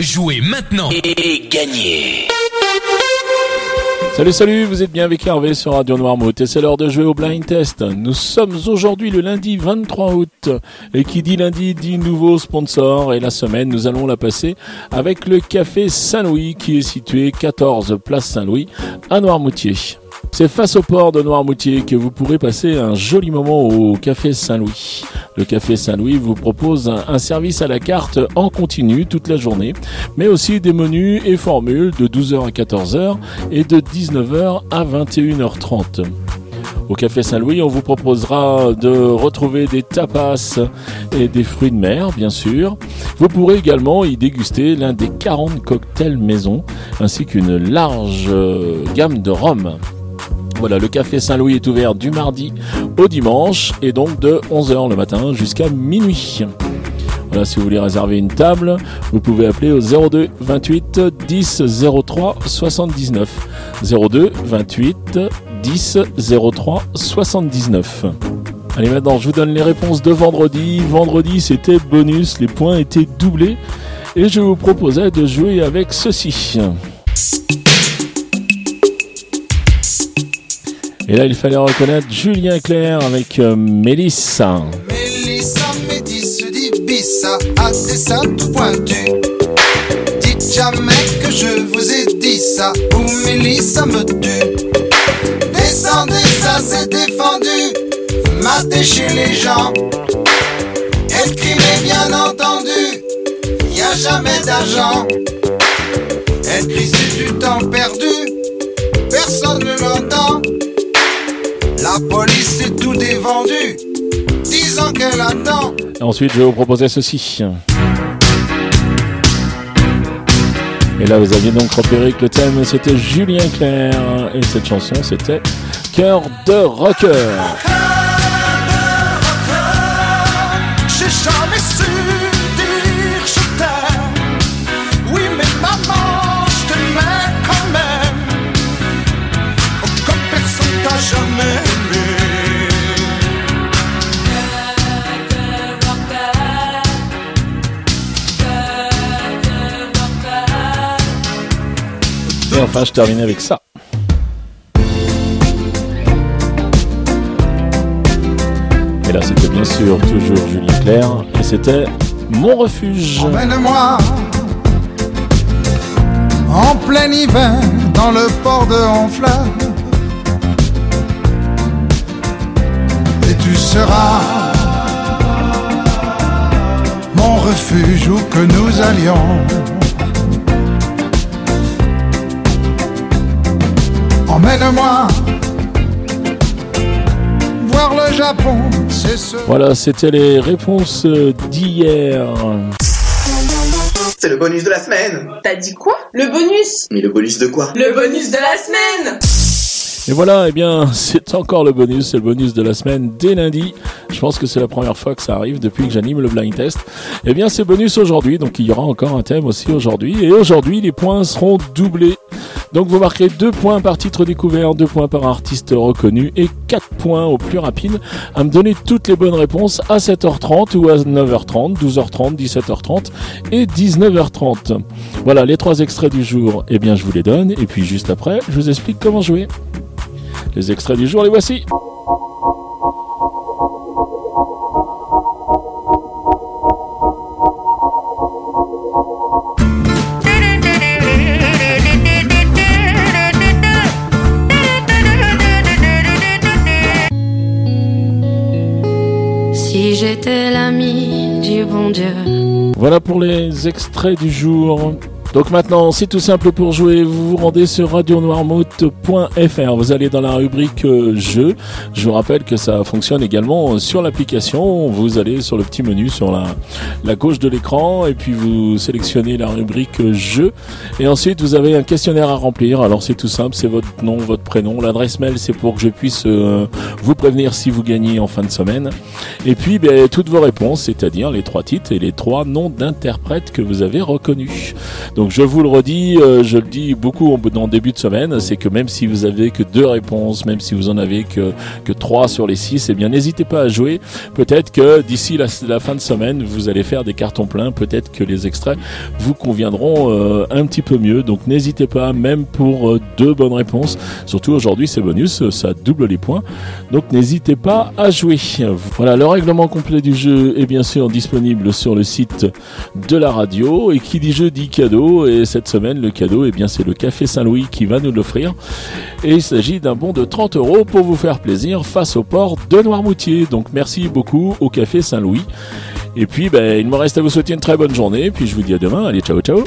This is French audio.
Jouez maintenant et gagnez Salut salut, vous êtes bien avec Hervé sur Radio Noirmouth et c'est l'heure de jouer au blind test. Nous sommes aujourd'hui le lundi 23 août et qui dit lundi dit nouveau sponsor et la semaine nous allons la passer avec le café Saint-Louis qui est situé 14 place Saint-Louis à Noirmoutier. C'est face au port de Noirmoutier que vous pourrez passer un joli moment au Café Saint-Louis. Le Café Saint-Louis vous propose un, service à la carte en continu toute la journée, mais aussi des menus et formules de 12h à 14h et de 19h à 21h30. Au Café Saint-Louis, on vous proposera de retrouver des tapas et des fruits de mer, bien sûr. Vous pourrez également y déguster l'un des 40 cocktails maison, ainsi qu'une large gamme de rhum. Voilà, le café Saint-Louis est ouvert du mardi au dimanche et donc de 11h le matin jusqu'à minuit. Voilà, si vous voulez réserver une table, vous pouvez appeler au 02 28 10 03 79. 02 28 10 03 79. Allez maintenant, je vous donne les réponses de vendredi. Vendredi, c'était bonus, les points étaient doublés et je vous proposais de jouer avec ceci. Et là, il fallait reconnaître Julien Clerc avec euh, Mélissa. Mélissa, Métis, dit Bissa, a des seins tout pointus. Dites jamais que je vous ai dit ça, ou Mélissa me tue. Descendez, ça c'est défendu, matez chez les gens. Écrivez bien entendu, y a jamais d'argent. Elle crie c'est du temps perdu, La police est tout dévendu, disant qu'elle attend. Et ensuite, je vais vous proposer ceci. Et là, vous aviez donc repéré que le thème c'était Julien Clerc et cette chanson c'était Cœur de rocker. J'ai jamais su Je termine avec ça. Et là, c'était bien sûr toujours Julien Clerc et c'était Mon refuge. Emmène-moi en plein hiver dans le port de Honfleur. Et tu seras mon refuge où que nous allions. Emmène-moi voir le Japon, c'est ce. Voilà, c'était les réponses d'hier. C'est le bonus de la semaine. T'as dit quoi? Le bonus Mais le bonus de quoi? Le bonus de la semaine Et voilà, eh bien, c'est encore le bonus, c'est le bonus de la semaine dès lundi. Je pense que c'est la première fois que ça arrive depuis que j'anime le blind test. Eh bien, c'est bonus aujourd'hui, donc il y aura encore un thème aussi aujourd'hui. Et aujourd'hui, les points seront doublés. Donc vous marquerez 2 points par titre découvert, 2 points par artiste reconnu et 4 points au plus rapide à me donner toutes les bonnes réponses à 7h30 ou à 9h30, 12h30, 17h30 et 19h30. Voilà les trois extraits du jour, eh bien je vous les donne et puis juste après, je vous explique comment jouer. Les extraits du jour, les voici. J'étais l'ami du bon Dieu. Voilà pour les extraits du jour. Donc maintenant, c'est tout simple pour jouer. Vous vous rendez sur radionoirmouth.fr. Vous allez dans la rubrique euh, jeux. Je vous rappelle que ça fonctionne également sur l'application. Vous allez sur le petit menu sur la, la gauche de l'écran et puis vous sélectionnez la rubrique euh, jeux. Et ensuite, vous avez un questionnaire à remplir. Alors c'est tout simple, c'est votre nom, votre prénom. L'adresse mail, c'est pour que je puisse euh, vous prévenir si vous gagnez en fin de semaine. Et puis, ben, toutes vos réponses, c'est-à-dire les trois titres et les trois noms d'interprètes que vous avez reconnus. Donc je vous le redis, euh, je le dis beaucoup dans le début de semaine, c'est que même si vous avez que deux réponses, même si vous en avez que, que trois sur les six, eh bien n'hésitez pas à jouer. Peut-être que d'ici la, la, fin de semaine, vous allez faire des cartons pleins. Peut-être que les extraits vous conviendront euh, un petit peu mieux. Donc n'hésitez pas, même pour euh, deux bonnes réponses. Surtout aujourd'hui, c'est bonus, ça double les points. Donc n'hésitez pas à jouer. Voilà, le règlement complet du jeu est bien sûr disponible sur le site de la radio. Et qui dit jeu dit Et cette semaine, le cadeau, eh bien c'est le Café Saint-Louis qui va nous l'offrir. Et il s'agit d'un bon de 30 euros pour vous faire plaisir face au port de Noirmoutier. Donc merci beaucoup au Café Saint-Louis. Et puis, ben, il me reste à vous souhaiter une très bonne journée. Puis je vous dis à demain. Allez, ciao, ciao.